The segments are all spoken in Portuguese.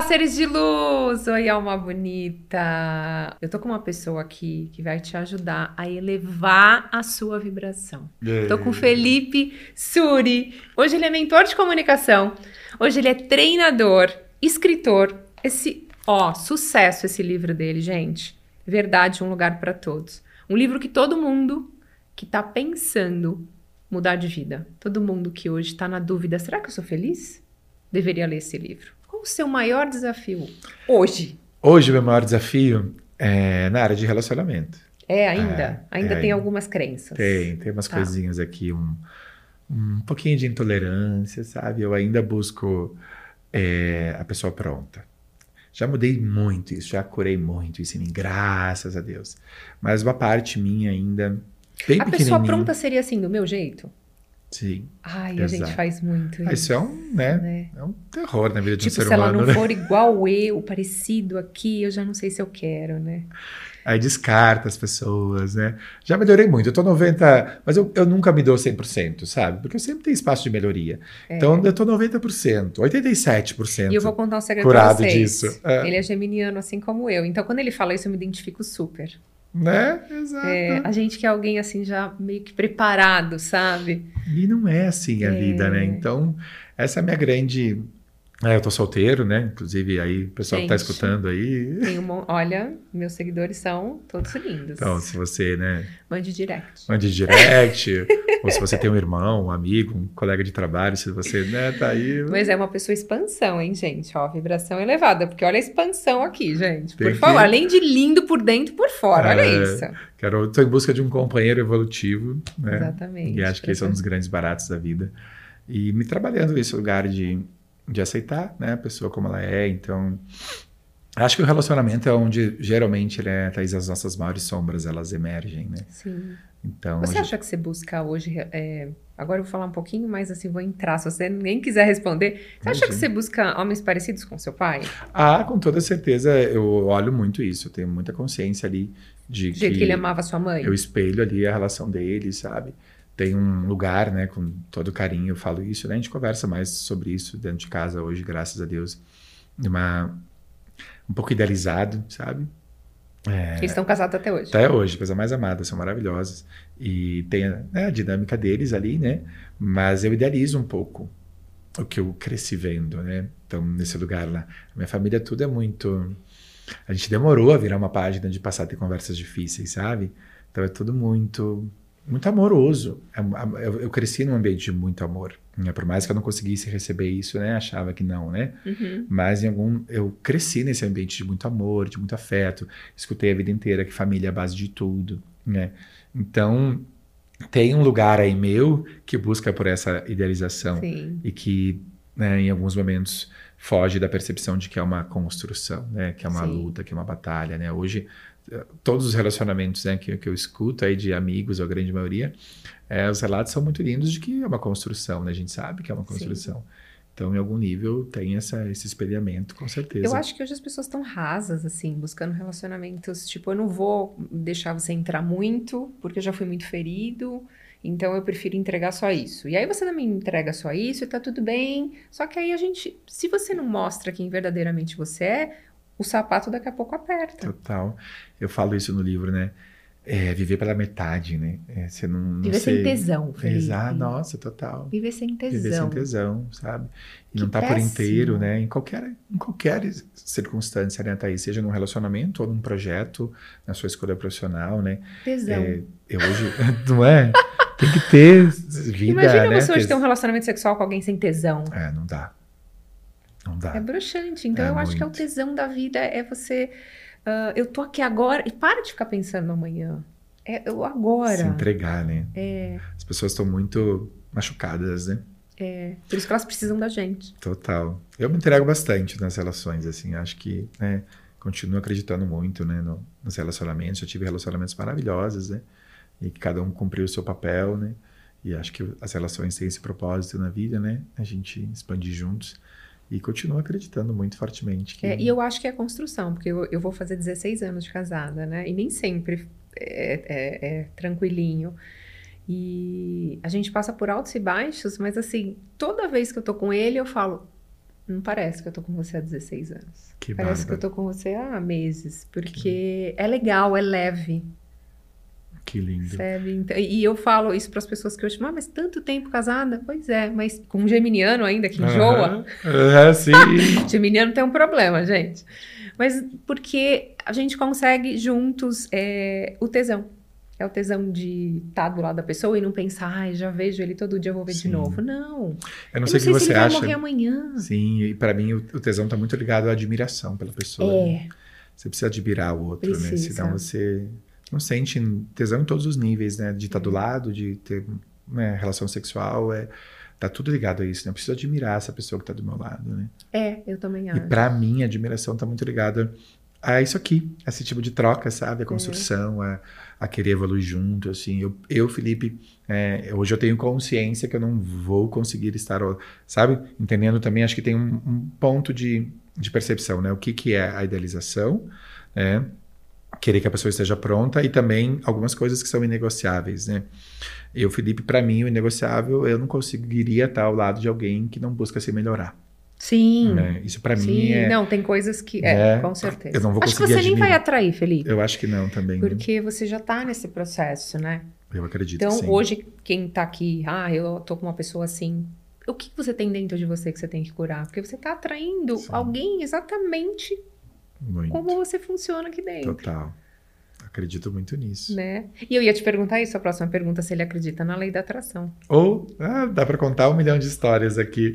Olá, seres de luz! Oi, alma bonita! Eu tô com uma pessoa aqui que vai te ajudar a elevar a sua vibração. Tô com o Felipe Suri. Hoje ele é mentor de comunicação. Hoje ele é treinador, escritor. Esse, ó, sucesso esse livro dele, gente. Verdade, um lugar para todos. Um livro que todo mundo que tá pensando mudar de vida, todo mundo que hoje tá na dúvida, será que eu sou feliz? Deveria ler esse livro. Qual o seu maior desafio hoje? Hoje, o meu maior desafio é na área de relacionamento. É, ainda? É, ainda é, tem algumas crenças. Tem, tem umas Tá. coisinhas aqui, um, um pouquinho de intolerância, sabe? Eu ainda busco é, a pessoa pronta. Já mudei muito isso, já curei muito isso em mim, graças a Deus. Mas uma parte minha ainda, bem A pessoa pronta seria assim, do meu jeito? Sim. Ai, a gente Exato. faz muito Ah, isso. Isso é um, né, né? é um terror na vida de Tipo, um ser se ela humano, não né? for igual eu, parecido aqui, eu já não sei se eu quero, né? Aí descarta as pessoas, né? Já melhorei muito. Eu tô 90%, mas eu, eu nunca me dou 100%, sabe? Porque eu sempre tenho espaço de melhoria. É. Então eu tô 90%, 87%. E eu vou contar um segredo pra curado vocês. disso. É. Ele é geminiano, assim como eu. Então, quando ele fala isso, eu me identifico super. Né? Exato. É, a gente quer alguém assim já meio que preparado, sabe? E não é assim a É. vida, né? Então, essa é a minha grande. É, eu tô solteiro, né? Inclusive, aí, o pessoal que tá Gente. escutando aí. Tem um, mon- olha, meus seguidores são todos lindos. Então, se você, né, Mande direct. mande direct, ou se você tem um irmão, um amigo, um colega de trabalho, se você, né, tá aí. Mas é uma pessoa expansão, hein, gente? Ó, vibração elevada, porque olha a expansão aqui, gente. Por Tem que- favor, além de lindo por dentro e por fora, olha É, isso. Quero, tô em busca de um companheiro evolutivo, né? Exatamente. E acho que esse é um dos grandes baratos da vida. E me trabalhando nesse lugar de, de aceitar né, a pessoa como ela é. Então, acho que o relacionamento é onde geralmente, né, Thaís, as nossas maiores sombras elas emergem, né? Sim. Então, Você hoje- acha que você busca hoje. é, agora eu vou falar um pouquinho, mas assim, vou entrar. Se você nem quiser responder, você acha que Imagina. você busca homens parecidos com seu pai? Ah, com toda certeza, eu olho muito isso. Eu tenho muita consciência ali de Do jeito que, que ele amava sua mãe? eu espelho ali a relação dele, sabe? Tem um lugar, né, com todo carinho, eu falo isso, né? A gente conversa mais sobre isso dentro de casa hoje, graças a Deus. Uma, um pouco idealizado, sabe? É, Eles estão casados até hoje. até hoje, coisa mais amada, são maravilhosas. E tem a, né, a dinâmica deles ali, né? Mas eu idealizo um pouco o que eu cresci vendo, né? Então, nesse lugar lá. Minha família, tudo é muito. A gente demorou a virar uma página de passar a ter conversas difíceis, sabe? Então, é tudo muito. Muito amoroso. É Eu, eu cresci num ambiente de muito amor. né? Por mais que eu não conseguisse receber isso, né? Achava que não, né? Uhum. Mas em algum, eu cresci nesse ambiente de muito amor, de muito afeto. Escutei a vida inteira que família é a base de tudo, né? Então, tem um lugar aí meu que busca por essa idealização Sim. e que, né, em alguns momentos foge da percepção de que é uma construção, né? Que é uma Sim. luta, que é uma batalha, né? Hoje, todos os relacionamentos né, que, que eu escuto aí de amigos, ou a grande maioria, eh, os relatos são muito lindos de que é uma construção, né? A gente sabe que é uma Sim. construção. Então, em algum nível, tem essa, esse espelhamento, com certeza. Eu acho que hoje as pessoas estão rasas, assim, buscando relacionamentos. Tipo, eu não vou deixar você entrar muito, porque eu já fui muito ferido. Então eu prefiro entregar só isso. E aí você também entrega só isso e tá tudo bem. Só que aí a gente, se você não mostra quem verdadeiramente você é, o sapato daqui a pouco aperta. Total. Eu falo isso no livro, né? É, viver pela metade, né? É, você não, não Viver sei- sem tesão. Exato, nossa, total. Viver sem tesão. Viver sem tesão, sabe? E Que não tá por inteiro, né? Em qualquer, em qualquer circunstância, né, Thaís? Seja num relacionamento ou num projeto, na sua escolha profissional, né? Tesão. É, eu hoje, não é? Tem que ter vida, Imagina né? você hoje Tes- ter um relacionamento sexual com alguém sem tesão. É, não dá. Não dá. É bruxante. Então É eu acho que é o muito. tesão da vida é você. ah, eu tô aqui agora. E para de ficar pensando no amanhã. É eu agora. Se entregar, né? É, As pessoas estão muito machucadas, né? é. Por isso que elas precisam da gente. Total. Eu me entrego bastante nas relações, assim. Acho que, né, continuo acreditando muito, né, no- nos relacionamentos. Já tive relacionamentos maravilhosos, né? E que cada um cumpriu o seu papel, né? E acho que as relações têm esse propósito na vida, né? A gente expandir juntos. E continuo acreditando muito fortemente que... É, e eu acho que é construção, porque eu, eu vou fazer 16 anos de casada, né? E nem sempre é, é- é tranquilinho. E a gente passa por altos e baixos, mas assim, toda vez que eu tô com ele, eu falo: não parece que eu tô com você há 16 anos. Que parece bárbaro. que eu tô com você há meses, porque é legal, é leve, Que lindo. sabe? Então, e eu falo isso para as pessoas que eu chamo, ah, mas tanto tempo casada? Pois é, mas com um geminiano ainda que enjoa. Sim. Geminiano tem um problema, gente. Mas porque a gente consegue juntos é, o tesão. É o tesão de estar do lado da pessoa e não pensar, ai, já vejo ele todo dia, eu vou ver Sim. de novo. Não. Eu não eu sei o que se você ele vai acha. morrer amanhã. Sim, e pra mim o, o tesão tá muito ligado à admiração pela pessoa. né? É, Você precisa admirar o outro, né? Precisa. Senão você não sente tesão em todos os níveis, né? De estar do lado, de ter né, relação sexual, é tá tudo ligado a isso, né? Eu preciso admirar essa pessoa que tá do meu lado, né? é, eu também E acho. pra mim a admiração tá muito ligada a isso aqui, a esse tipo de troca, sabe? A construção, a, a querer evoluir junto, assim. Eu, eu Felipe, é, hoje eu tenho consciência que eu não vou conseguir estar, sabe? Entendendo também, acho que tem um, um ponto de, de percepção, né? O que, que é a idealização, né? Querer que a pessoa esteja pronta e também algumas coisas que são inegociáveis, né? Eu, Felipe, para mim, o inegociável, eu não conseguiria estar ao lado de alguém que não busca se melhorar, Sim. né? Isso para mim Sim, é... não, tem coisas que. É, É, com certeza. eu não vou Acho que conseguir você nem vai admirar. atrair, Felipe. Eu acho que não também. né? Porque você já tá nesse processo, né? Eu acredito Então, que sim. hoje, quem tá aqui, ah, eu tô com uma pessoa assim. O que que você tem dentro de você que você tem que curar? Porque você tá atraindo Sim. alguém exatamente Muito. como você funciona aqui dentro. Total. Acredito muito nisso. Né? E eu ia te perguntar isso, a próxima pergunta, se ele acredita na lei da atração. Ou ah, dá para contar um milhão de histórias aqui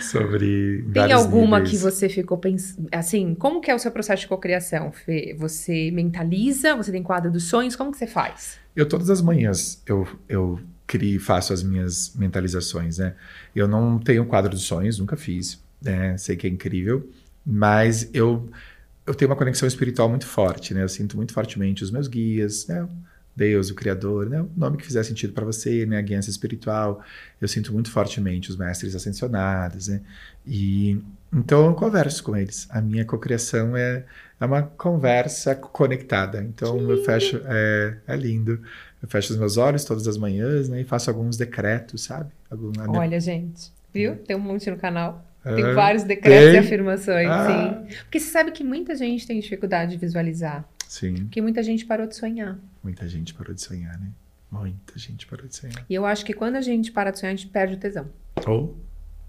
sobre. Tem alguma níveis. que você ficou pensando. Assim, como que é o seu processo de cocriação, Fê? Você mentaliza? Você tem quadro dos sonhos? Como que você faz? Eu todas as manhãs eu, eu crio, faço as minhas mentalizações, né? Eu não tenho quadro de sonhos, nunca fiz, né? Sei que é incrível, mas eu eu tenho uma conexão espiritual muito forte, né? Eu sinto muito fortemente os meus guias, né? Deus, o Criador, né? O nome que fizer sentido para você, né? A guiança espiritual. Eu sinto muito fortemente os mestres ascensionados, né? E então eu converso com eles. A minha cocriação é, é uma conversa conectada. Então eu fecho, é, é lindo. Eu fecho os meus olhos todas as manhãs, né? E faço alguns decretos, sabe? Algum, minha- Olha, gente, viu? Tem um monte no canal. Tem É, vários decretos e tem? afirmações, Ah. sim. Porque você sabe que muita gente tem dificuldade de visualizar. Sim, Porque muita gente parou de sonhar. muita gente parou de sonhar, né? Muita gente parou de sonhar. E eu acho que quando a gente para de sonhar, a gente perde o tesão. Ou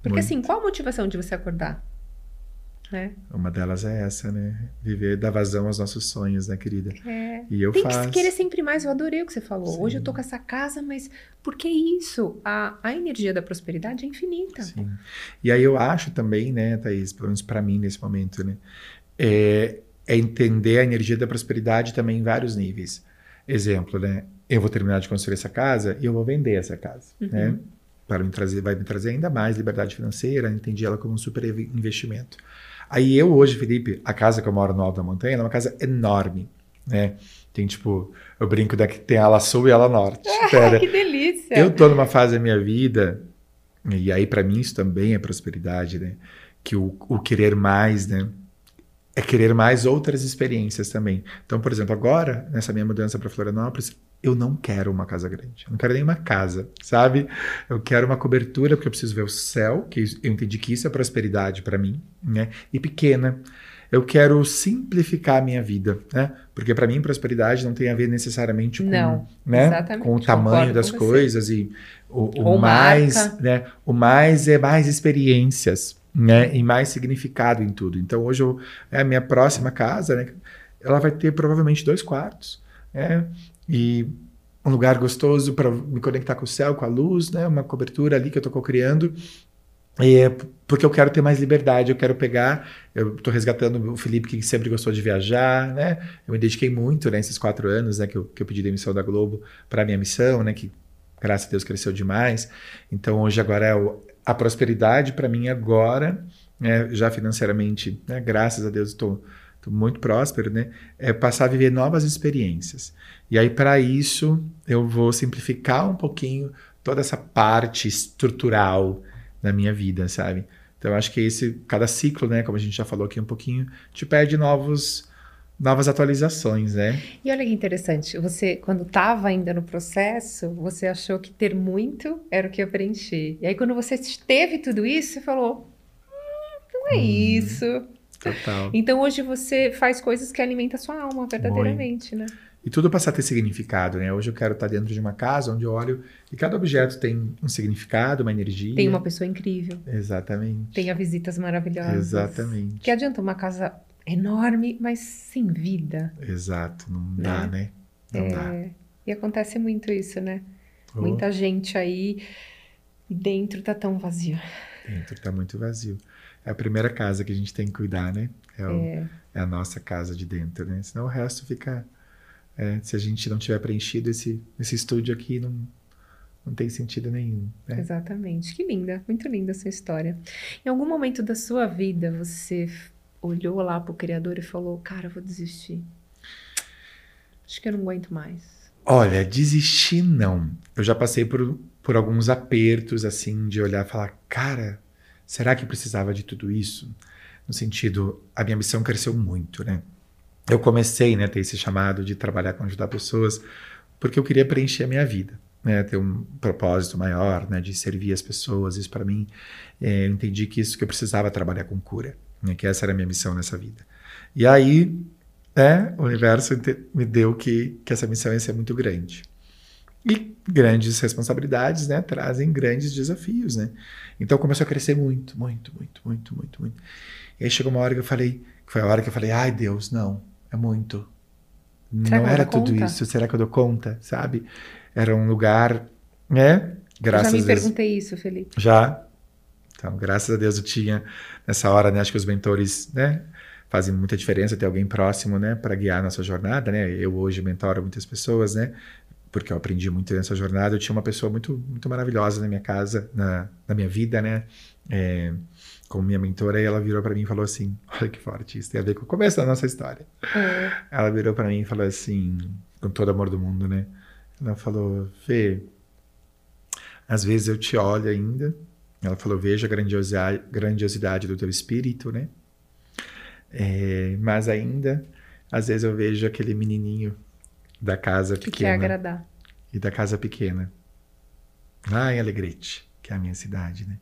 Porque muito. assim, qual a motivação de você acordar? Né? Uma delas é essa, né? Viver, dar vazão aos nossos sonhos, né, querida? É. E eu Tem faço. que querer sempre mais. Eu adorei o que você falou. Sim. Hoje eu tô com essa casa, mas por que isso? A, a energia da prosperidade é infinita. Sim. E aí eu acho também, né, Thaís, pelo menos para mim nesse momento, né, é, é entender a energia da prosperidade também em vários níveis. Exemplo, né, eu vou terminar de construir essa casa e eu vou vender essa casa, Uhum. né, para me trazer, vai me trazer ainda mais liberdade financeira, entendi ela como um super investimento. Aí eu hoje, Felipe, a casa que eu moro no alto da montanha, é uma casa enorme, né, tem tipo, eu brinco daqui tem ala sul e ala norte. Pera, que delícia! eu tô numa fase da minha vida, e aí pra mim isso também é prosperidade, né? Que o, o querer mais, né? É querer mais outras experiências também. Então, por exemplo, agora, nessa minha mudança para Florianópolis, eu não quero uma casa grande. Eu não quero nem uma casa, sabe? Eu quero uma cobertura, porque eu preciso ver o céu, que eu entendi que isso é prosperidade para mim, né? E pequena. Eu quero simplificar a minha vida, né? Porque para mim prosperidade não tem a ver necessariamente com, Não, né? com o tamanho das coisas e o, o mais, né? O mais é mais experiências, né? E mais significado em tudo. Então hoje eu, é a minha próxima casa, né? Ela vai ter provavelmente dois quartos, né? E um lugar gostoso para me conectar com o céu, com a luz, né? Uma cobertura ali que eu estou criando. É, porque eu quero ter mais liberdade, eu quero pegar, eu estou resgatando o Felipe que sempre gostou de viajar, né? Eu me dediquei muito nesses quatro anos, né, que eu, que eu pedi demissão da Globo para minha missão, né, que graças a Deus cresceu demais. Então hoje agora é o, a prosperidade para mim agora, né, já financeiramente, né, graças a Deus estou muito próspero, né, é passar a viver novas experiências. E aí para isso eu vou simplificar um pouquinho toda essa parte estrutural da minha vida, sabe? Então eu acho que esse cada ciclo, né, como a gente já falou aqui um pouquinho, te pede novos novas atualizações, né? E olha que interessante, você, quando estava ainda no processo, você achou que ter muito era o que ia preencher. E aí, quando você teve tudo isso, você falou: hum, não É hum, isso. Total. Então hoje você faz coisas que alimentam a sua alma verdadeiramente, Muito. né? E tudo passa a ter significado, né? Hoje eu quero estar dentro de uma casa onde eu olho e cada objeto tem um significado, uma energia. Tem uma pessoa incrível. Exatamente. Tem visitas maravilhosas. Exatamente. Que adianta uma casa enorme, mas sem vida. Exato, não né? dá, né? Não é... dá. E acontece muito isso, né? Oh. Muita gente aí e dentro tá tão vazio. Dentro tá muito vazio. É a primeira casa que a gente tem que cuidar, né? É, o, é. é a nossa casa de dentro, né? Senão o resto fica é, se a gente não tiver preenchido esse, esse estúdio aqui, não, não tem sentido nenhum. Né? Exatamente. Que linda, muito linda a sua história. Em algum momento da sua vida, você olhou lá para o Criador e falou: Cara, eu vou desistir. Acho que eu não aguento mais. Olha, desistir não. Eu já passei por, por alguns apertos, assim, de olhar e falar: Cara, será que precisava de tudo isso? No sentido, a minha missão cresceu muito, né? eu comecei né, a ter esse chamado de trabalhar com ajudar pessoas porque eu queria preencher a minha vida, né, ter um propósito maior, né, de servir as pessoas. Isso para mim, é, eu entendi que isso que eu precisava trabalhar com cura, né, que essa era a minha missão nessa vida. E aí, é, o universo me deu que, que essa missão ia ser muito grande. E grandes responsabilidades, né, trazem grandes desafios, né? Então começou a crescer muito, muito, muito, muito, muito, muito. E aí chegou uma hora que eu falei, foi a hora que eu falei, ai Deus, não, é muito. Será não era tudo conta? isso. Será que eu dou conta? Sabe? Era um lugar, né? Graças eu já me perguntei isso, Felipe. Já. Então, graças a Deus eu tinha nessa hora, né? Acho que os mentores, né? Fazem muita diferença ter alguém próximo, né? Para guiar a nossa jornada, né? Eu hoje mentoro muitas pessoas, né? Porque eu aprendi muito nessa jornada. Eu tinha uma pessoa muito, muito maravilhosa na minha casa, na, na minha vida, né? É, como minha mentora, e ela virou para mim e falou assim: Olha que forte, isso tem a ver com o começo da nossa história. É. Ela virou para mim e falou assim, com todo amor do mundo, né? Ela falou: Fê, às vezes eu te olho ainda. Ela falou: Veja a grandiosidade, grandiosidade do teu espírito, né? É, mas ainda, às vezes eu vejo aquele menininho da casa que pequena. Que quer agradar. E da casa pequena. Lá em Alegrete, que é a minha cidade, né?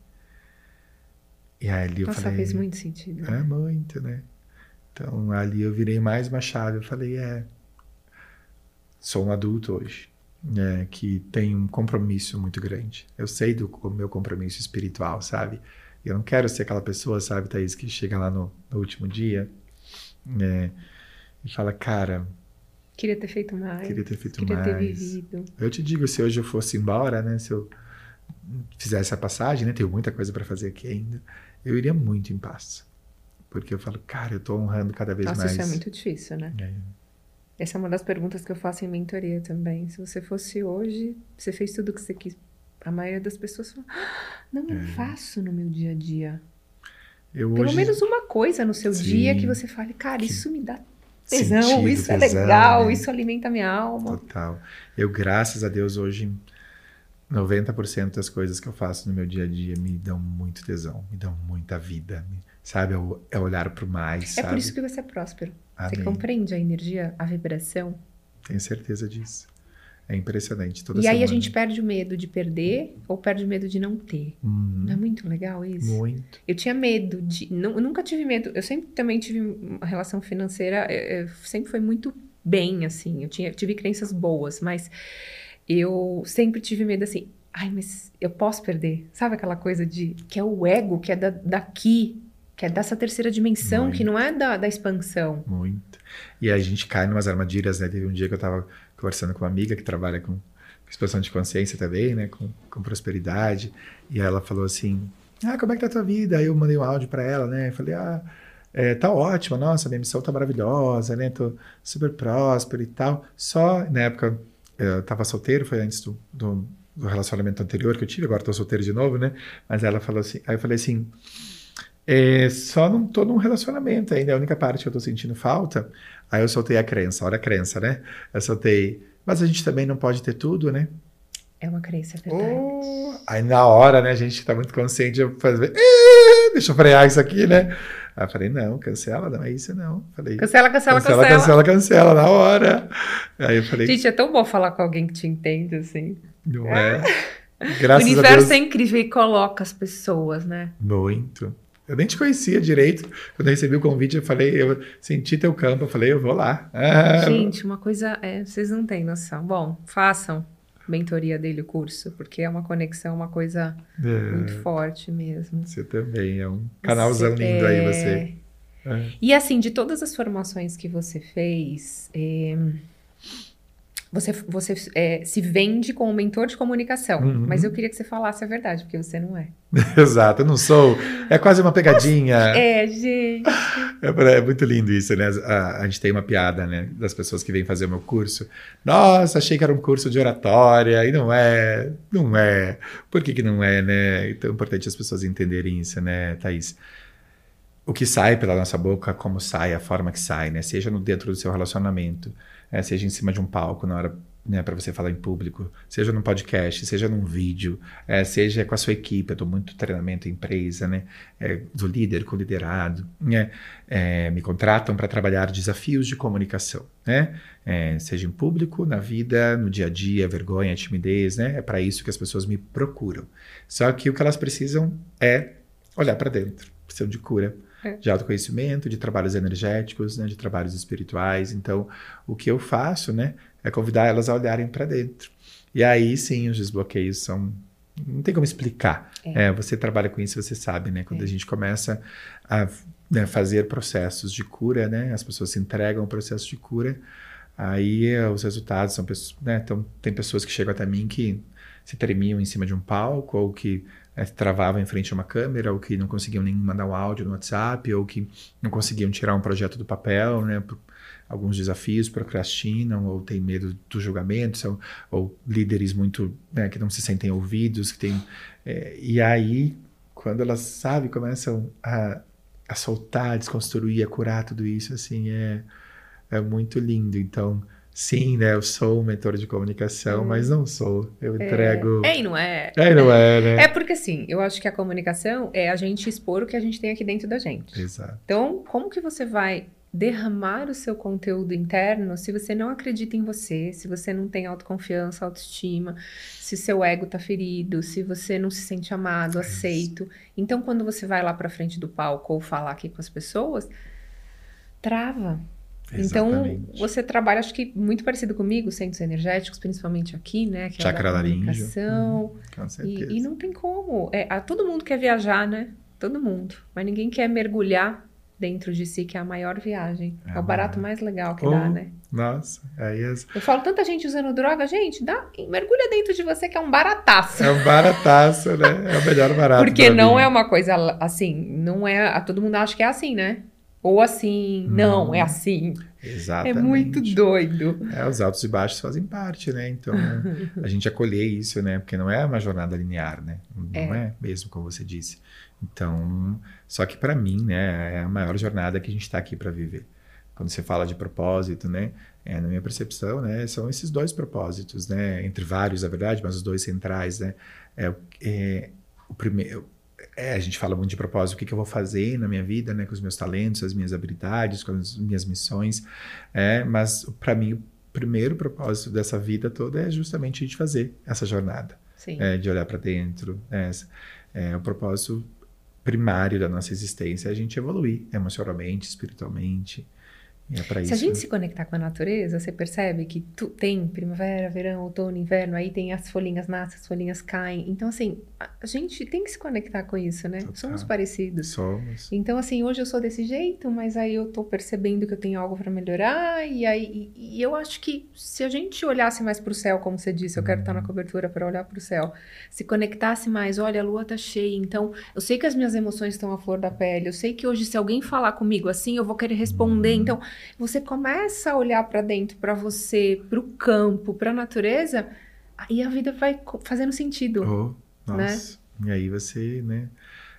E ali eu Nossa, falei. fez muito sentido. É muito, né? Então ali eu virei mais uma chave. Eu falei, é. Sou um adulto hoje, né, que tem um compromisso muito grande. Eu sei do meu compromisso espiritual, sabe? Eu não quero ser aquela pessoa, sabe, Thaís, que chega lá no, no último dia né, e fala, cara. Queria ter feito mais. Queria ter feito queria mais. Ter vivido. Eu te digo, se hoje eu fosse embora, né? Se eu fizesse a passagem, né? Tenho muita coisa para fazer aqui ainda eu iria muito em paz. Porque eu falo, cara, eu estou honrando cada vez Nossa, mais. Isso é muito difícil, né? É. Essa é uma das perguntas que eu faço em mentoria também. Se você fosse hoje, você fez tudo o que você quis. A maioria das pessoas fala, ah, não, eu é. faço no meu dia a dia. Eu Pelo hoje... menos uma coisa no seu Sim. dia que você fale, cara, que... isso me dá tesão, Sentido, isso é legal, né? isso alimenta minha alma. Total. Eu, graças a Deus, hoje 90% das coisas que eu faço no meu dia a dia me dão muito tesão, me dão muita vida, sabe? É, é olhar para o mais. É sabe? por isso que você é próspero. Amém. Você compreende a energia, a vibração? Tenho certeza disso. É impressionante. Toda e semana. aí a gente perde o medo de perder ou perde o medo de não ter. Uhum. Não é muito legal isso? Muito. Eu tinha medo de. Não, eu nunca tive medo. Eu sempre também tive uma relação financeira, eu, eu sempre foi muito bem, assim. Eu tinha, tive crenças boas, mas eu sempre tive medo assim, ai, mas eu posso perder. Sabe aquela coisa de que é o ego, que é da, daqui, que é dessa terceira dimensão, Muito. que não é da, da expansão. Muito. E a gente cai em umas armadilhas, né? Teve um dia que eu tava conversando com uma amiga que trabalha com expansão de consciência também, né? Com, com prosperidade. E ela falou assim: Ah, como é que tá a tua vida? Aí eu mandei um áudio para ela, né? Eu falei: Ah, é, tá ótima, nossa, minha missão tá maravilhosa, né? Tô super próspero e tal. Só, na época, eu tava solteiro, foi antes do, do, do relacionamento anterior que eu tive, agora tô solteiro de novo, né? Mas ela falou assim, aí eu falei assim, é, só não tô num relacionamento ainda, é a única parte que eu tô sentindo falta. Aí eu soltei a crença, olha a crença, né? Eu soltei, mas a gente também não pode ter tudo, né? É uma crença, é verdade. Oh, aí na hora, né, a gente tá muito consciente de fazer, deixa eu frear isso aqui, né? Aí eu falei, não, cancela, não é isso não. Falei, cancela, cancela, cancela. Cancela, cancela, cancela, na hora. Aí eu falei... Gente, é tão bom falar com alguém que te entende, assim. Não é? Graças o universo é incrível e coloca as pessoas, né? Muito. Eu nem te conhecia direito. Quando eu recebi o convite, eu falei, eu senti teu campo, eu falei, eu vou lá. Ah, Gente, uma coisa, é, vocês não têm noção. Bom, façam mentoria dele o curso, porque é uma conexão, uma coisa é, muito forte mesmo. Você também, é um canalzão você, lindo é... aí você. É. E assim, de todas as formações que você fez, é, você, você é, se vende como mentor de comunicação, uhum. mas eu queria que você falasse a verdade, porque você não é. Exato, eu não sou. É quase uma pegadinha. É, gente. É, é, muito lindo isso, né? A, a, gente tem uma piada, né? Das pessoas que vêm fazer o meu curso. Nossa, achei que era um curso de oratória, e não é. Não é. Por que, que não é, né? Então é importante as pessoas entenderem isso, né, Thaís? O que sai pela nossa boca, como sai, a forma que sai, né? Seja no dentro do seu relacionamento é, seja em cima de um palco na hora né, para você falar em público, seja num podcast, seja num vídeo, é, seja com a sua equipe. Eu dou muito treinamento em empresa, né, é, do líder com liderado. Né, é, me contratam para trabalhar desafios de comunicação, né, é, seja em público, na vida, no dia a dia, vergonha, timidez. Né, é para isso que as pessoas me procuram. Só que o que elas precisam é olhar para dentro, precisam de cura. De autoconhecimento, de trabalhos energéticos, né, de trabalhos espirituais. Então, o que eu faço, né, é convidar elas a olharem para dentro. E aí, sim, os desbloqueios são não tem como explicar. É. É, você trabalha com isso, você sabe, né? Quando é. a gente começa a né, fazer processos de cura, né? As pessoas se entregam ao processo de cura, aí eh, os resultados são pessoas, né? Então tem pessoas que chegam até mim que se tremiam em cima de um palco ou que é, travavam em frente a uma câmera, ou que não conseguiam nem mandar um áudio no WhatsApp, ou que não conseguiam tirar um projeto do papel, né? Alguns desafios, procrastinam, ou têm medo do julgamento, são, ou líderes muito né, que não se sentem ouvidos, que tem é, e aí quando elas sabe começam a, a soltar, a desconstruir, a curar tudo isso, assim é é muito lindo. Então Sim, né? Eu sou um mentor de comunicação, hum. mas não sou. Eu é. entrego. É, e não é. É, e não é, né? É porque, assim, eu acho que a comunicação é a gente expor o que a gente tem aqui dentro da gente. Exato. Então, como que você vai derramar o seu conteúdo interno se você não acredita em você, se você não tem autoconfiança, autoestima, se seu ego tá ferido, se você não se sente amado, é aceito. Então, quando você vai lá para frente do palco ou falar aqui com as pessoas, trava então, você trabalha, acho que muito parecido comigo, centros energéticos, principalmente aqui, né? Que é Chakra laríngeo. Uhum, com certeza. E, e, não tem como. É, a, todo mundo quer viajar, né? Todo mundo. Mas ninguém quer mergulhar dentro de si, que é a maior viagem. É, é o barato mais legal que oh, dá, né? Nossa, aí é... Eu falo tanta gente usando droga, gente, dá, mergulha dentro de você que é um barataço. É um barataço, né? É o melhor barato. Porque não é uma coisa assim, não é. Todo mundo acha que é assim, né? Ou assim, não, não é assim. Exatamente. É muito doido. É, os altos e baixos fazem parte, né? Então, a gente acolher isso, né? Porque não é uma jornada linear, né? Não é, é mesmo, como você disse. Então, só que para mim, né, é a maior jornada que a gente está aqui para viver. Quando você fala de propósito, né? É, na minha percepção, né, são esses dois propósitos, né? Entre vários, na verdade, mas os dois centrais, né? É, é o primeiro é, a gente fala muito de propósito, o que, que, eu vou fazer na minha vida, né, com os meus talentos, as minhas habilidades, com as minhas missões, é, mas para mim o primeiro propósito dessa vida toda é justamente a gente fazer essa jornada, é, de olhar para dentro, é, é, o propósito primário da nossa existência é a gente evoluir emocionalmente, espiritualmente, é se isso. a gente se conectar com a natureza, você percebe que tu, tem primavera, verão, outono, inverno, aí tem as folhinhas nascem, as folhinhas caem. Então, assim, a gente tem que se conectar com isso, né? Total. Somos parecidos. Somos. Então, assim, hoje eu sou desse jeito, mas aí eu tô percebendo que eu tenho algo para melhorar. E aí e, e, eu acho que se a gente olhasse mais pro céu, como você disse, eu quero estar na uhum. cobertura para olhar pro céu, se conectasse mais, olha, a lua tá cheia, então eu sei que as minhas emoções estão à flor da pele, eu sei que hoje se alguém falar comigo assim, eu vou querer responder. Uhum. Então, você começa a olhar para dentro, para você, para o campo, para a natureza, aí a vida vai fazendo sentido. Oh, né? nossa. E aí você, né?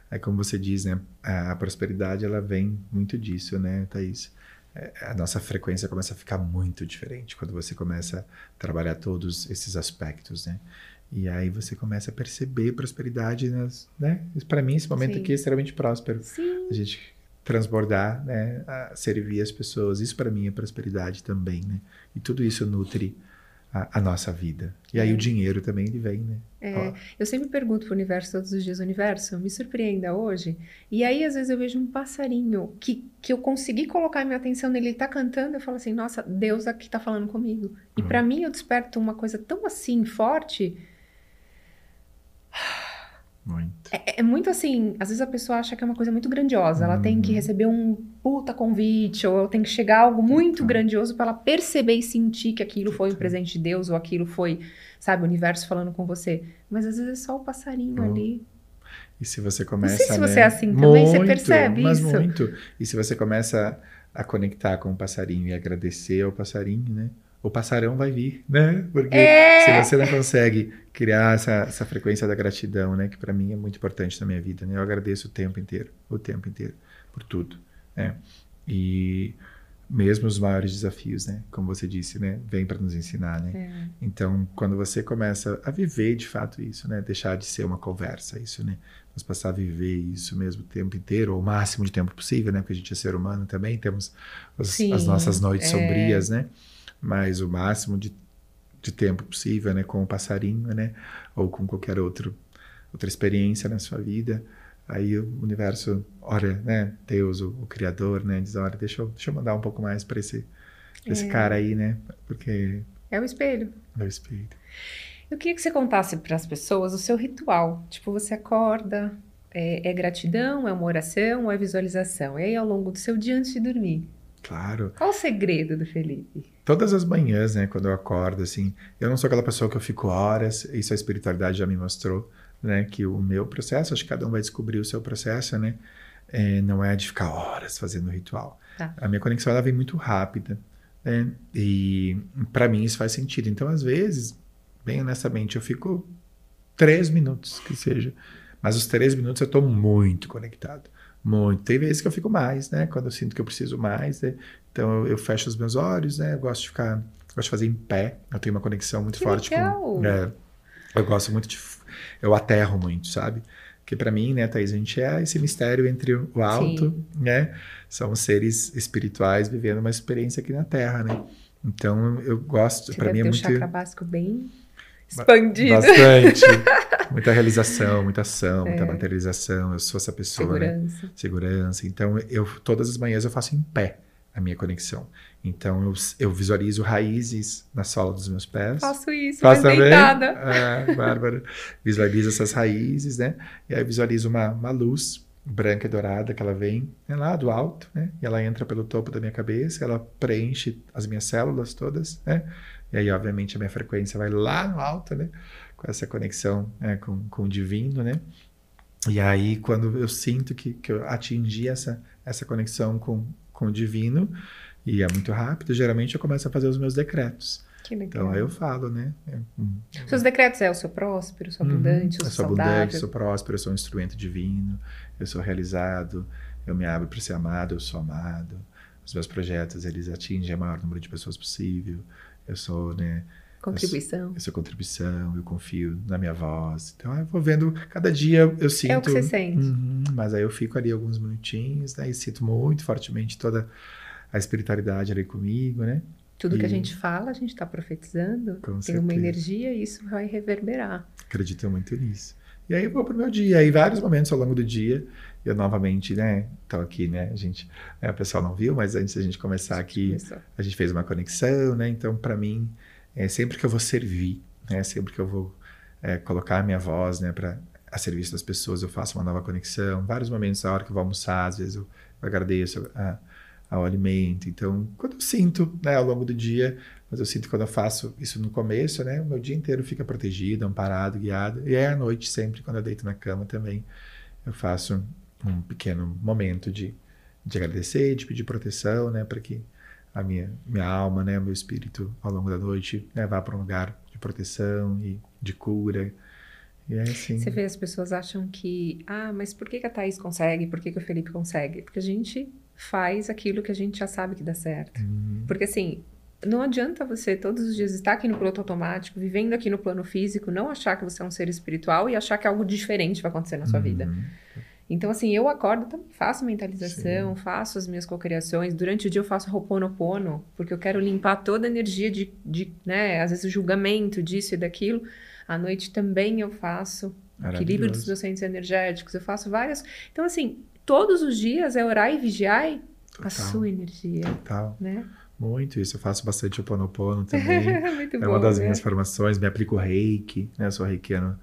É como você diz, né? A prosperidade ela vem muito disso, né, Thaís? É, a nossa frequência começa a ficar muito diferente quando você começa a trabalhar todos esses aspectos, né? E aí você começa a perceber prosperidade nas, né? Para mim esse momento Sim. aqui é extremamente próspero. Sim. A gente transbordar, né, a servir as pessoas. Isso para mim é prosperidade também, né? E tudo isso nutre a, a nossa vida. E aí é. o dinheiro também ele vem, né? É, eu sempre pergunto pro universo todos os dias, universo, me surpreenda hoje. E aí, às vezes, eu vejo um passarinho que, que eu consegui colocar minha atenção nele, ele tá cantando, eu falo assim, nossa, Deus aqui tá falando comigo. E uhum. para mim, eu desperto uma coisa tão assim, forte. Muito. É, é, muito assim, às vezes a pessoa acha que é uma coisa muito grandiosa, ela tem que uhum. receber um puta convite, ou ela tem que chegar a algo muito grandioso para ela perceber e sentir que aquilo foi um presente de Deus, ou aquilo foi sabe, o universo falando com você. Mas às vezes é só o passarinho oh. ali. E se você começa. Não sei se né? você é assim também, muito, você percebe mas isso. Muito. E se você começa a conectar com o passarinho e agradecer ao passarinho, né? O passarão vai vir, né? Porque é... se você não consegue criar essa, essa frequência da gratidão, né? Que para mim é muito importante na minha vida, né? Eu agradeço o tempo inteiro, o tempo inteiro, por tudo, né? E mesmo os maiores desafios, né? Como você disse, né? Vem para nos ensinar, né? É. Então, quando você começa a viver de fato isso, né? Deixar de ser uma conversa isso, né? Mas passar a viver isso mesmo o tempo inteiro, ou o máximo de tempo possível, né? Porque a gente é ser humano também, temos os, as nossas noites é. sombrias, né? Mas o máximo de, de tempo possível, né? Com o passarinho, né? Ou com qualquer outro, outra experiência na sua vida Aí o universo olha, né? Deus, o, o Criador, né? Diz, olha, deixa eu, deixa eu mandar um pouco mais para esse, esse é. cara aí, né? Porque... É o espelho. É o espelho. Eu queria que você contasse para as pessoas o seu ritual. Tipo, você acorda, é, é, gratidão, é uma oração é visualização? E aí, ao longo do seu dia antes de dormir? Claro. Qual o segredo do Felipe? Todas as manhãs, né, quando eu acordo, assim, eu não sou aquela pessoa que eu fico horas, isso a espiritualidade já me mostrou né? Que o meu processo, acho que cada um vai descobrir o seu processo, né? É, não é de ficar horas fazendo ritual. Tá. A minha conexão ela vem muito rápida, né? E para mim isso faz sentido. Então, às vezes, bem honestamente, eu fico três minutos, que seja. Mas os três minutos eu estou muito conectado. Muito. Tem vezes que eu fico mais, né? Quando eu sinto que eu preciso mais. Né? Então eu, eu, fecho os meus olhos, né? Eu gosto de ficar. Gosto de fazer em pé. Eu tenho uma conexão muito que forte legal. com. É, eu gosto muito de eu aterro muito, sabe? Porque para mim, né, Thaís, a gente é esse mistério entre o alto, Sim. né? Somos seres espirituais vivendo uma experiência aqui na Terra, né? Então eu gosto, para mim é muito. um chakra básico bem expandido. Bastante. muita realização, muita ação, muita é. materialização. Eu sou essa pessoa, né? Segurança. né? Segurança. Então eu todas as manhãs eu faço em pé a minha conexão. Então eu, eu visualizo raízes na sola dos meus pés. Faço isso, Faço também. Deitada. É, Bárbara. visualizo essas raízes, né? E aí visualizo uma, uma luz branca e dourada que ela vem né, lá do alto, né? E ela entra pelo topo da minha cabeça, ela preenche as minhas células todas, né? E aí, obviamente, a minha frequência vai lá no alto, né? Com essa conexão né? com, com o divino, né? E aí, quando eu sinto que, que eu atingi essa, essa conexão com, com o divino, e é muito rápido, geralmente eu começo a fazer os meus decretos. Que legal. Então aí eu falo, né? É, hum. Seus decretos é eu sou próspero, eu sou uhum. abundante, uhum. eu sou, eu sou abundante, sou próspero, eu sou um instrumento divino, eu sou realizado, eu me abro para ser amado, eu sou amado. Os meus projetos, eles atingem o maior número de pessoas possível. Eu sou, né? Contribuição. Eu sou, eu sou contribuição, eu confio na minha voz. Então eu vou vendo, cada dia eu sinto. É o que você sente. Uhum, mas aí eu fico ali alguns minutinhos, né? E sinto muito fortemente toda a espiritualidade ali comigo, né? Tudo e... que a gente fala, a gente está profetizando, Com tem certeza. uma energia e isso vai reverberar. Acredito muito nisso. E aí eu vou pro meu dia, aí vários momentos ao longo do dia, eu novamente, né, tô aqui, né, a gente, né, o pessoal não viu, mas antes da gente começar aqui, a gente fez uma conexão, né, então para mim, é sempre que eu vou servir, né, sempre que eu vou é, colocar a minha voz, né, para a serviço das pessoas, eu faço uma nova conexão, vários momentos, a hora que eu vou almoçar, às vezes eu agradeço a, ao alimento. Então, quando eu sinto, né, ao longo do dia, mas eu sinto que quando eu faço isso no começo, né, o meu dia inteiro fica protegido, amparado, guiado. E é à noite sempre, quando eu deito na cama também, eu faço um pequeno momento de, de agradecer, de pedir proteção, né, para que a minha, minha alma, né, meu espírito, ao longo da noite, né, vá para um lugar de proteção e de cura. E é assim. Você vê, as pessoas acham que, ah, mas por que, que a Thaís consegue? Por que, que o Felipe consegue? Porque a gente faz aquilo que a gente já sabe que dá certo. Uhum. Porque assim, não adianta você todos os dias estar aqui no piloto automático, vivendo aqui no plano físico, não achar que você é um ser espiritual e achar que algo diferente vai acontecer na sua uhum. vida. Então, assim, eu acordo, também faço mentalização, Sim. faço as minhas cocriações. Durante o dia eu faço roponopono, porque eu quero limpar toda a energia de, de né, às vezes o julgamento disso e daquilo. À noite também eu faço equilíbrio dos meus centros energéticos, eu faço várias. Então, assim, todos os dias é orar e vigiar a sua energia. Total. Né? Muito isso, eu faço bastante o Ponopono também. é bom, uma das né? minhas formações, me aplico reiki, né? Eu sou reikiano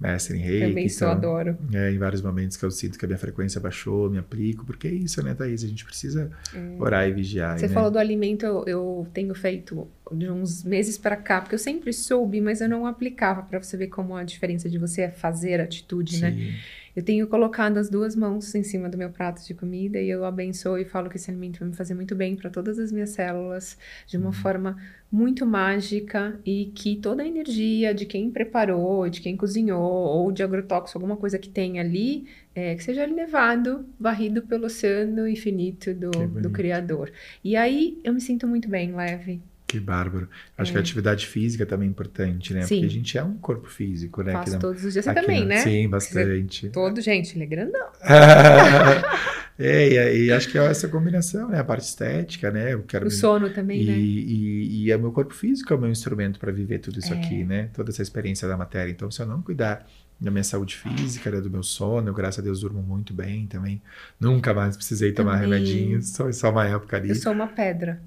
mestre em reiki. Também sou, então, adoro. É, em vários momentos que eu sinto que a minha frequência baixou, me aplico, porque é isso, né, Thaís? A gente precisa é. orar e vigiar. Você né? falou do alimento, eu, eu, tenho feito de uns meses para cá, porque eu sempre soube, mas eu não aplicava, para você ver como a diferença de você é fazer atitude, né? Sim. né? Eu tenho colocado as duas mãos em cima do meu prato de comida e eu abençoo e falo que esse alimento vai me fazer muito bem para todas as minhas células, de uma uhum. forma muito mágica e que toda a energia de quem preparou, de quem cozinhou ou de agrotóxico, alguma coisa que tem ali, é, que seja levado, varrido pelo oceano infinito do, do Criador. E aí eu me sinto muito bem, leve. Que bárbaro. Acho é. que a atividade física também é importante, né? Sim. Porque a gente é um corpo físico, né? Faço todos os dias. Você também, né? Sim, bastante. todo, gente, ele é grandão. é, e, e, acho que é essa combinação, né? A parte estética, né? Eu quero o sono também, e, né? E, e, é o meu corpo físico é o meu instrumento para viver tudo isso é. aqui, né? Toda essa experiência da matéria. Então, se eu não cuidar da minha saúde física, né, do meu sono. Eu, graças a Deus, durmo muito bem também. Nunca mais precisei tomar também. remedinhos, só, só uma época ali. Eu sou uma pedra.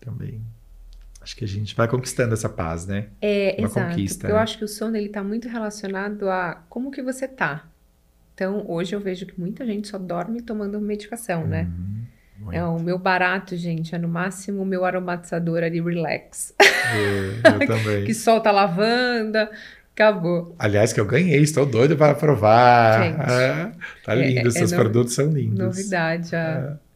Também. Acho que a gente vai conquistando essa paz, né? É, Uma exato. Conquista, eu né? acho que o sono ele está muito relacionado a como que você tá. Então, hoje eu vejo que muita gente só dorme tomando medicação, né? Uhum, é o meu barato, gente, é no máximo o meu aromatizador ali, relax. É, eu também. que solta lavanda, acabou. Aliás, que eu ganhei, estou doido para provar. Gente, ah, tá lindo, é, é seus é produtos são lindos. Novidade. A... É.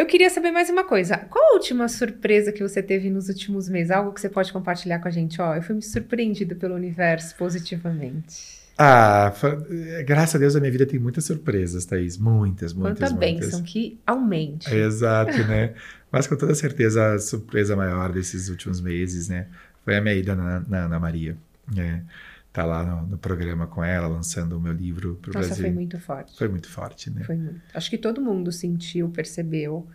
Eu queria saber mais uma coisa. Qual a última surpresa que você teve nos últimos meses? Algo que você pode compartilhar com a gente? Ó, eu fui me surpreendido pelo universo positivamente. Ah, graças a Deus a minha vida tem muitas surpresas, Thaís. Muitas, muitas, Quanta muitas. bênção que aumente. Exato, né? Mas com toda certeza a surpresa maior desses últimos meses, né? Foi a minha ida na, na Ana Maria. Né? Tá lá no, no, programa com ela, lançando o meu livro para o Brasil. Nossa, foi muito forte. Foi muito forte, né? Foi muito. Acho que todo mundo sentiu, percebeu.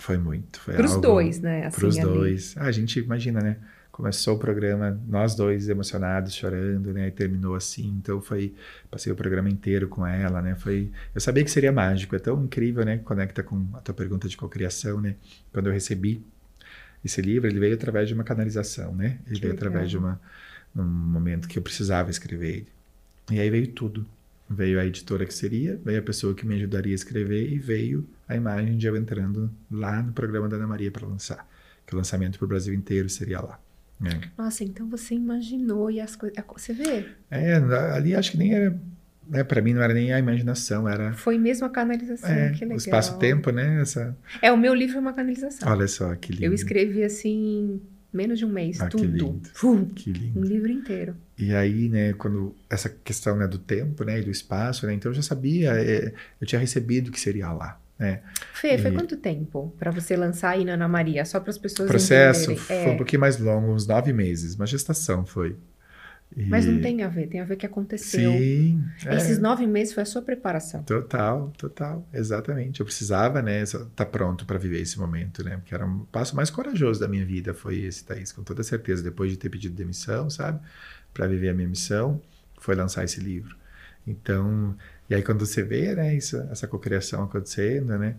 Foi muito. Foi para os dois, né? Assim, para os dois. Ah, a gente imagina, né? Começou o programa, nós dois emocionados, chorando, né? E terminou assim. Então foi, passei o programa inteiro com ela, né? Foi, eu sabia que seria mágico. É tão incrível, né? Conecta com a tua pergunta de cocriação, né? Quando eu recebi esse livro, ele veio através de uma canalização, né? Ele que veio legal. através de uma num momento que eu precisava escrever ele. E aí veio tudo. Veio a editora que seria, veio a pessoa que me ajudaria a escrever e veio a imagem de eu entrando lá no programa da Ana Maria para lançar. Que o lançamento para o Brasil inteiro seria lá. É. Nossa, então você imaginou e as coisas. Você vê? É, ali acho que nem era. Né, para mim não era nem a imaginação, era. Foi mesmo a canalização, é, que legal. O espaço-tempo, né? Essa... É, o meu livro é uma canalização. Olha só, que lindo. Eu escrevi assim Menos de um mês, ah, tudo. Que lindo. que lindo. Um livro inteiro. E aí, né, quando essa questão né, do tempo, né, e do espaço, né, então eu já sabia, é, eu tinha recebido que seria lá, né. Fê, e... foi quanto tempo para você lançar aí na Ana Maria, só para as pessoas O processo entenderem. foi é. um pouquinho mais longo, uns nove meses, uma gestação foi. E... Mas não tem a ver, tem a ver que aconteceu. Sim. Esses é. nove meses foi a sua preparação. Total, total, exatamente. Eu precisava, né, estar tá pronto para viver esse momento, né? Porque era um passo mais corajoso da minha vida, foi esse, Thaís, com toda certeza. Depois de ter pedido demissão, sabe? Para viver a minha missão, foi lançar esse livro. Então, e aí quando você vê, né, isso, essa cocriação acontecendo, né?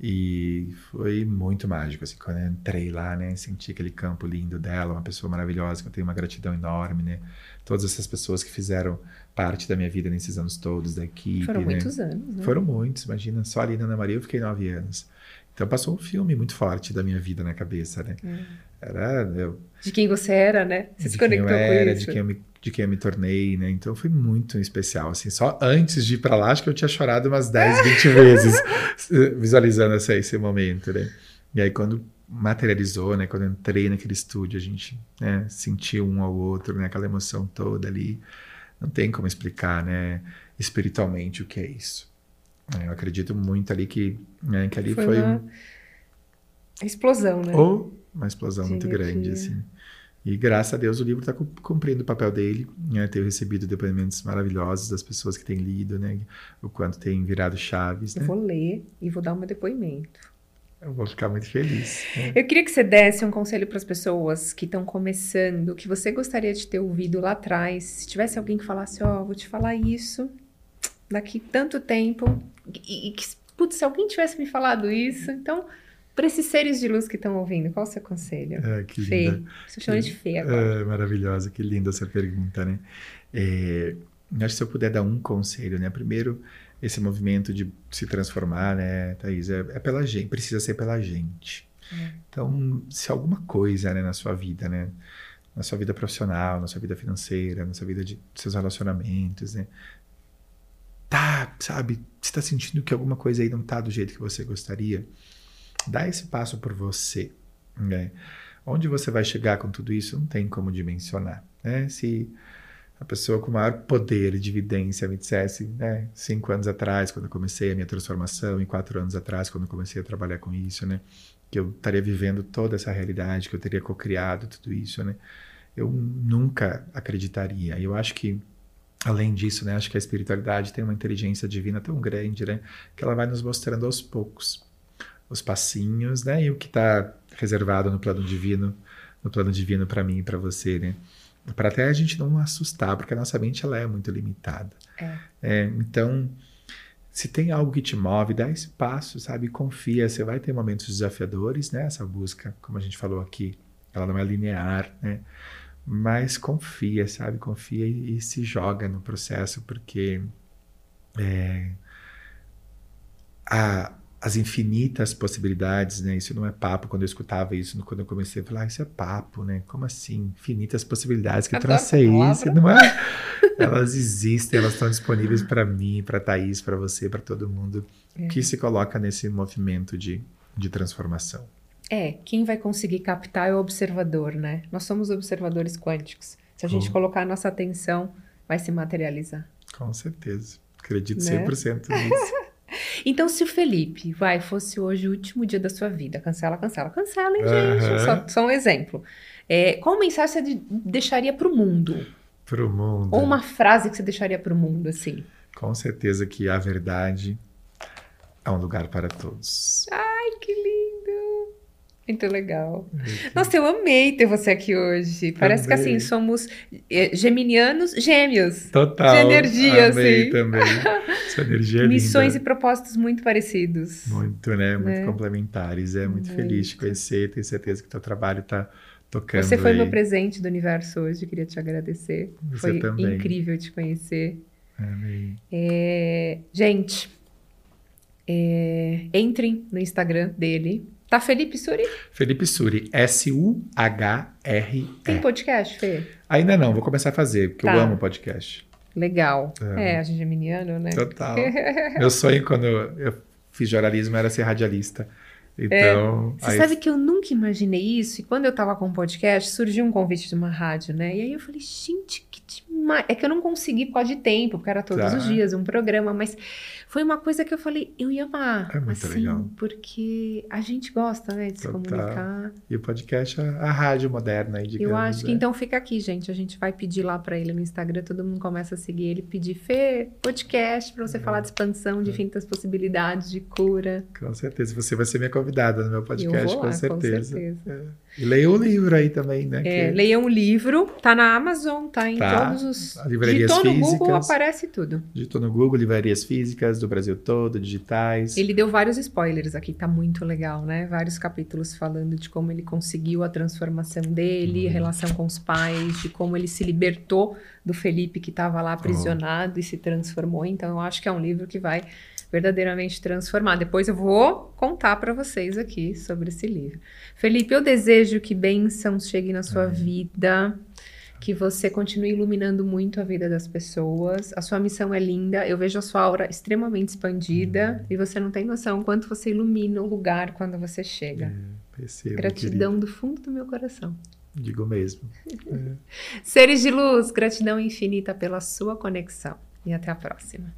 E foi muito mágico, assim, quando eu entrei lá, né, senti aquele campo lindo dela, uma pessoa maravilhosa, que eu tenho uma gratidão enorme, né, todas essas pessoas que fizeram parte da minha vida nesses anos todos, da equipe, Foram né? muitos anos, né? Foram muitos, imagina, só ali na Ana Maria eu fiquei nove anos. Então passou um filme muito forte da minha vida na cabeça, né. É. Era... Eu, de quem você era, né? Você se conectou com era, isso. De quem eu me de quem eu me tornei, né? Então foi muito especial, assim. Só antes de ir para lá, acho que eu tinha chorado umas 10, 20 vezes visualizando esse, esse momento, né? E aí quando materializou, né? Quando eu entrei naquele estúdio, a gente né, sentiu um ao outro, né? Aquela emoção toda ali. Não tem como explicar, né? Espiritualmente o que é isso. É, eu acredito muito ali que, né, que ali foi, foi uma explosão, né? Ou uma explosão De muito energia. grande, assim. E graças a Deus o livro está cumprindo o papel dele. Né? Tenho recebido depoimentos maravilhosos das pessoas que têm lido, né? O quanto tem virado chaves. Eu né? vou ler e vou dar o meu depoimento. Eu vou ficar muito feliz. Né? Eu queria que você desse um conselho para as pessoas que estão começando, que você gostaria de ter ouvido lá atrás. Se tivesse alguém que falasse, ó, oh, vou te falar isso daqui tanto tempo, e, que, putz, se alguém tivesse me falado isso, então para esses seres de luz que estão ouvindo, qual o seu conselho? É, que linda. Fê. Estou chamando de Fê agora. É, maravilhosa, que linda essa pergunta, né? É, acho que se eu puder dar um conselho, né? Primeiro, esse movimento de se transformar, né, Thaís, é, é pela gente, precisa ser pela gente. É. Então, se alguma coisa, né, na sua vida, né, na sua vida profissional, na sua vida financeira, na sua vida de seus relacionamentos, né, tá, sabe, você está sentindo que alguma coisa aí não tá do jeito que você gostaria, dá esse passo por você. Né? Onde você vai chegar com tudo isso não tem como dimensionar. Né? Se a pessoa com maior poder de evidência me dissesse, né, cinco anos atrás, quando eu comecei a minha transformação, e quatro anos atrás, quando eu comecei a trabalhar com isso, né, que eu estaria vivendo toda essa realidade, que eu teria co-criado tudo isso, né, eu nunca acreditaria. E eu acho que além disso, né, acho que a espiritualidade tem uma inteligência divina tão grande, né, que ela vai nos mostrando aos poucos os passinhos, né? E o que está reservado no plano divino, no plano divino para mim e para você, né? Para até a gente não assustar, porque a nossa mente ela é muito limitada. É. É, então, se tem algo que te move, dá esse passo, sabe? Confia. Você vai ter momentos desafiadores, né? Essa busca, como a gente falou aqui, ela não é linear, né? Mas confia, sabe? Confia e, e se joga no processo, porque é, a, as infinitas possibilidades, né? Isso não é papo. Quando eu escutava isso, quando eu comecei a falar, ah, isso é papo, né? Como assim? Infinitas possibilidades. Que isso? Não é? elas existem, elas estão disponíveis para mim, para Thaís, para você, para todo mundo é. que se coloca nesse movimento de, de transformação. É, quem vai conseguir captar é o observador, né? Nós somos observadores quânticos. Se a gente colocar a nossa atenção, vai se materializar. Com certeza. Acredito né? 100% nisso. Então, se o Felipe, vai, fosse hoje o último dia da sua vida, cancela, cancela, cancela, hein, gente? Uhum. Só, só, um exemplo. É, qual mensagem você deixaria para o mundo? Para o mundo. Ou uma frase que você deixaria para o mundo, assim? Com certeza que a verdade é um lugar para todos. Lindo! Muito legal. Nossa, eu amei ter você aqui hoje. Parece também. que assim, somos é, geminianos gêmeos. Total. De energia, amei assim. também. Sua energia é Missões linda. e propósitos muito parecidos. Muito, né? Muito né? complementares. É muito, muito, feliz de conhecer. Tenho certeza que o teu trabalho está tocando. Você foi aí. meu presente do universo hoje. Queria te agradecer. Você foi também. incrível te conhecer. Amei. É, gente, é, entrem no Instagram dele Tá Felipe Suri? Felipe Suri, S-U-H-R-E. Tem podcast, Fê? Ainda não, vou começar a fazer, porque tá. eu amo podcast. Legal. É, é a gente é meniano, né? Total. Meu sonho quando eu fiz jornalismo era ser radialista. Então. É. Você aí... sabe que eu nunca imaginei isso? E quando eu tava com o um podcast, surgiu um convite de uma rádio, né? E aí eu falei, gente, que demais. É que eu não consegui por causa de tempo, porque era todos tá. os dias um programa, mas foi uma coisa que eu falei, eu ia amar. É muito assim, legal. Porque a gente gosta, né, de se comunicar. E o podcast é a rádio moderna aí, digamos. Eu acho que é. então fica aqui, gente. A gente vai pedir lá para ele no Instagram, todo mundo começa a seguir ele, pedir Fê, podcast para você é. falar de expansão, de é. infinitas possibilidades, de cura. Com certeza. Você vai ser minha convidada no meu podcast, lá, com certeza. Com certeza. É. E leia o livro aí também, né? É, que... Leiam o livro, tá na Amazon, tá em tá. todos os. Livrarias Digitou físicas. no Google, aparece tudo. Digitou no Google, livrarias físicas do Brasil todo, digitais. Ele deu vários spoilers aqui, tá muito legal, né? Vários capítulos falando de como ele conseguiu a transformação dele, hum. a relação com os pais, de como ele se libertou do Felipe que estava lá aprisionado oh. e se transformou. Então, eu acho que é um livro que vai verdadeiramente transformar. Depois eu vou contar para vocês aqui sobre esse livro. Felipe, eu desejo que bênçãos cheguem na sua vida, que você continue iluminando muito a vida das pessoas. A sua missão é linda, eu vejo a sua aura extremamente expandida uhum. e você não tem noção quanto você ilumina o lugar quando você chega. É, percebo, Gratidão querido. do fundo do meu coração. Digo mesmo. É. Seres de luz, gratidão infinita pela sua conexão e até a próxima.